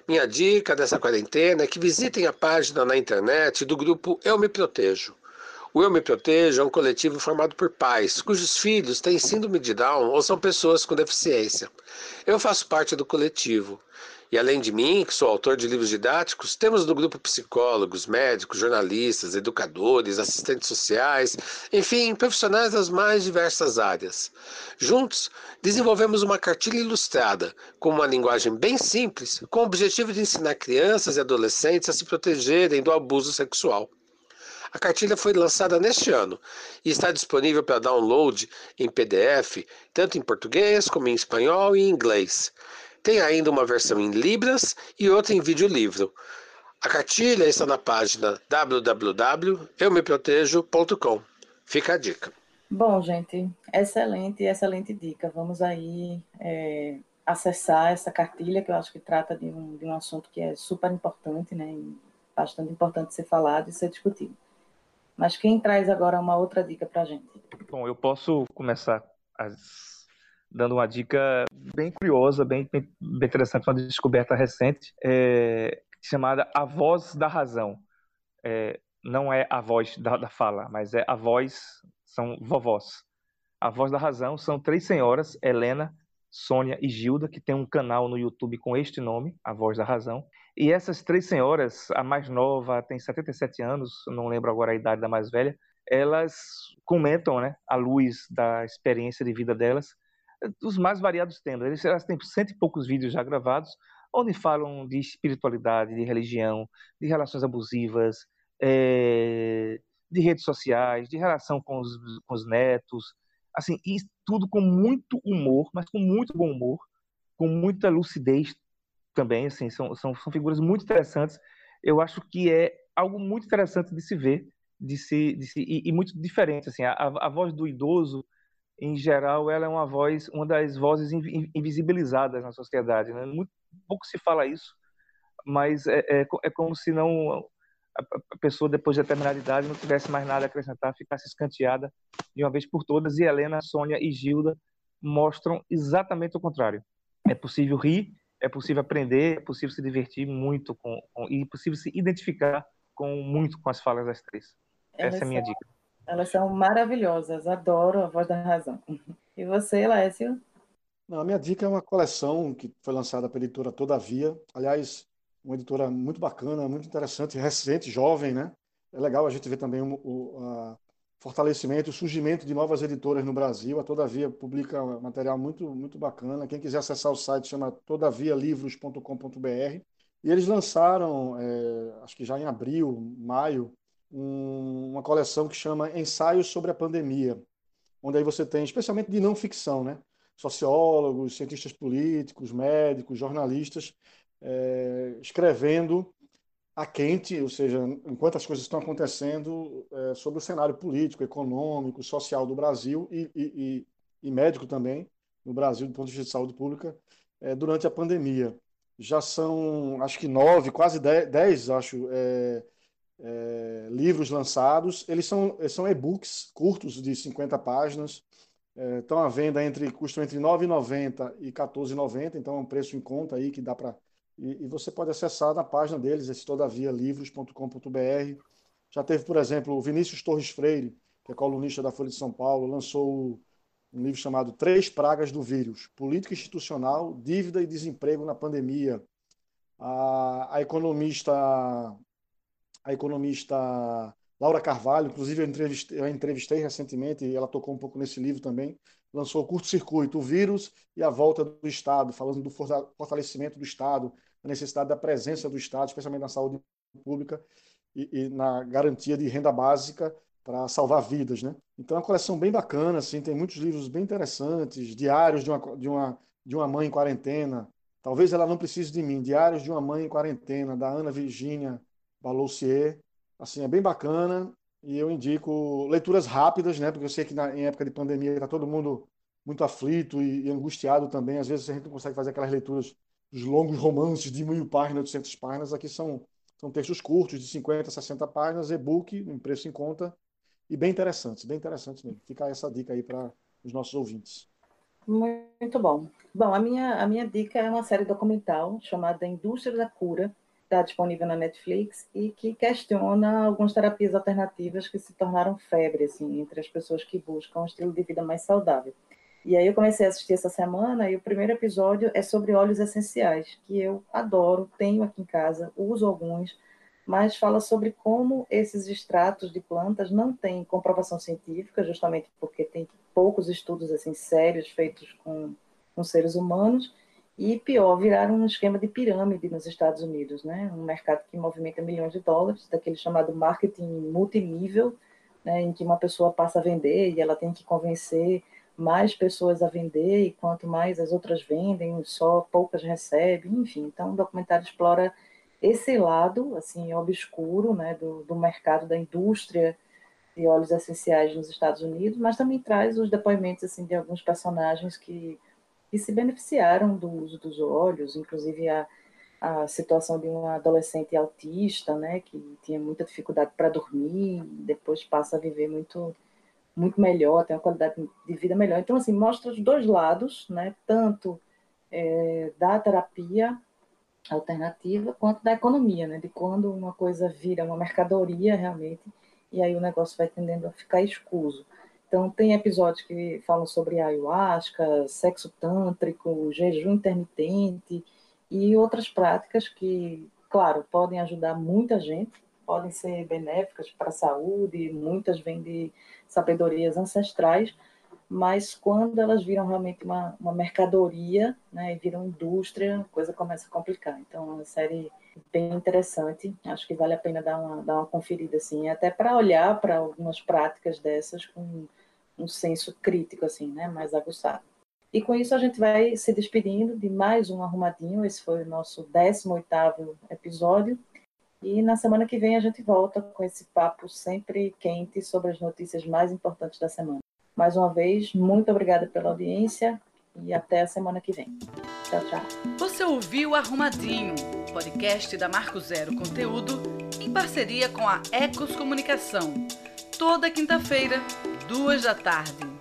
Minha dica dessa quarentena é que visitem a página na internet do grupo Eu Me Protejo. O Eu Me Protejo é um coletivo formado por pais cujos filhos têm síndrome de Down ou são pessoas com deficiência. Eu faço parte do coletivo E além de mim, que sou autor de livros didáticos, temos no grupo psicólogos, médicos, jornalistas, educadores, assistentes sociais, enfim, profissionais das mais diversas áreas. Juntos, desenvolvemos uma cartilha ilustrada, com uma linguagem bem simples, com o objetivo de ensinar crianças e adolescentes a se protegerem do abuso sexual. A cartilha foi lançada neste ano e está disponível para download em PDF, tanto em português como em espanhol e inglês. Tem ainda uma versão em Libras e outra em videolivro. A cartilha está na página www.eumeprotejo.com. Fica a dica. Bom, gente, excelente, excelente dica. Vamos aí é, acessar essa cartilha, que eu acho que trata de um, de um assunto que é super importante, né? bastante importante ser falado e ser discutido. Mas quem traz agora uma outra dica para a gente? Bom, eu posso começar as dando uma dica bem curiosa, bem, bem, interessante, uma descoberta recente, é, chamada A Voz da Razão. É, não é a voz da, da, fala, mas é a voz, são vovós. A Voz da Razão são três senhoras, Helena, Sônia e Gilda, que tem um canal no YouTube com este nome, A Voz da Razão. E essas três senhoras, a mais nova tem 77 anos, não lembro agora a idade da mais velha, elas comentam, né, à luz da experiência de vida delas, dos mais variados temas. Elas têm cento e poucos vídeos já gravados, onde falam de espiritualidade, de religião, de relações abusivas, é, de redes sociais, de relação com os, com os netos, assim, e tudo com muito humor, mas com muito bom humor, com muita lucidez também, assim, são, são, são figuras muito interessantes. Eu acho que é algo muito interessante de se ver, de se, de se e, e muito diferente, assim, a, a voz do idoso em geral, ela é uma voz, uma das vozes invisibilizadas na sociedade. Né? Muito pouco se fala isso, mas é, é, é como se não a pessoa depois de determinada idade não tivesse mais nada a acrescentar, ficasse escanteada de uma vez por todas. E Helena, Sônia e Gilda mostram exatamente o contrário. É possível rir, é possível aprender, é possível se divertir muito com, com e é possível se identificar com muito com as falas das três. Essa é a minha dica. Elas são maravilhosas, adoro a voz da razão. *laughs* E você, Lécio? Não, a minha dica é uma coleção que foi lançada pela editora Todavia. Aliás, uma editora muito bacana, muito interessante, recente, jovem, né? É legal a gente ver também o, o fortalecimento, o surgimento de novas editoras no Brasil. A Todavia publica material muito, muito bacana. Quem quiser acessar o site chama todavialivros.com.br. E eles lançaram, é, acho que já em abril, maio, um, uma coleção que chama Ensaios sobre a Pandemia, onde aí você tem, especialmente de não ficção, né? sociólogos, cientistas políticos, médicos, jornalistas, é, escrevendo a quente, ou seja, enquanto as coisas estão acontecendo, é, sobre o cenário político, econômico, social do Brasil e, e, e, médico também, no Brasil, do ponto de vista de saúde pública, é, durante a pandemia. Já são, acho que nove, quase dez, dez acho, é, é, livros lançados. Eles são, são e-books curtos de 50 páginas. É, estão à venda entre custam entre R$ 9,90 e R$ 14,90, então é um preço em conta aí que dá para e, e, você pode acessar na página deles, esse todavialivros.com.br. Já teve, por exemplo, o Vinícius Torres Freire, que é colunista da Folha de São Paulo, lançou um livro chamado Três Pragas do Vírus: Política Institucional, Dívida e Desemprego na Pandemia. A, a economista a economista Laura Carvalho, inclusive eu entrevistei, eu entrevistei recentemente, e ela tocou um pouco nesse livro também, lançou o curto-circuito, o vírus e a volta do Estado, falando do fortalecimento do Estado, a necessidade da presença do Estado, especialmente na saúde pública e, e na garantia de renda básica para salvar vidas, né? Então é uma coleção bem bacana, assim, tem muitos livros bem interessantes, diários de uma, de uma, de uma mãe em quarentena, talvez ela não precise de mim, diários de uma mãe em quarentena, da Ana Virginia Baloussier. Assim, é bem bacana e eu indico leituras rápidas, né? Porque eu sei que na, em época de pandemia está todo mundo muito aflito e, e, angustiado também. Às vezes a gente não consegue fazer aquelas leituras dos longos romances de mil páginas, 800 páginas. Aqui são, são textos curtos, de 50, 60 páginas, e-book, em preço em conta, e bem interessantes, bem interessantes mesmo. Fica essa dica aí para os nossos ouvintes. Muito bom. Bom, a minha, a minha dica é uma série documental chamada Indústria da Cura, está disponível na Netflix e que questiona algumas terapias alternativas que se tornaram febre assim, entre as pessoas que buscam um estilo de vida mais saudável. E aí eu comecei a assistir essa semana e o primeiro episódio é sobre óleos essenciais, que eu adoro, tenho aqui em casa, uso alguns, mas fala sobre como esses extratos de plantas não têm comprovação científica, justamente porque tem poucos estudos assim sérios feitos com, com seres humanos, e pior, viraram um esquema de pirâmide nos Estados Unidos, né? Um mercado que movimenta milhões de dólares, daquele chamado marketing multinível, né, em que uma pessoa passa a vender e ela tem que convencer mais pessoas a vender, e quanto mais as outras vendem, só poucas recebem, enfim. Então, o documentário explora esse lado, assim, obscuro, né, do, do mercado, da indústria de óleos essenciais nos Estados Unidos, mas também traz os depoimentos, assim, de alguns personagens que, que se beneficiaram do uso dos óleos, inclusive a, a situação de uma adolescente autista, né, que tinha muita dificuldade para dormir, depois passa a viver muito muito melhor, tem uma qualidade de vida melhor. Então, assim, mostra os dois lados, né? Tanto é, da terapia alternativa quanto da economia, né? De quando uma coisa vira uma mercadoria realmente e aí o negócio vai tendendo a ficar escuso. Então, tem episódios que falam sobre ayahuasca, sexo tântrico, jejum intermitente e outras práticas que, claro, podem ajudar muita gente, podem ser benéficas para a saúde, muitas vêm de sabedorias ancestrais, mas quando elas viram realmente uma, uma mercadoria, né, e viram indústria, a coisa começa a complicar. Então, é uma série bem interessante, acho que vale a pena dar uma, dar uma conferida, assim, até para olhar para algumas práticas dessas com um senso crítico, assim, né, mais aguçado. E com isso a gente vai se despedindo de mais um Arrumadinho, esse foi o nosso 18º episódio, e na semana que vem a gente volta com esse papo sempre quente sobre as notícias mais importantes da semana. Mais uma vez, muito obrigada pela audiência e até a semana que vem. Tchau, tchau. Você ouviu Arrumadinho, podcast da Marco Zero Conteúdo, em parceria com a Ecos Comunicação. Toda quinta-feira, duas da tarde.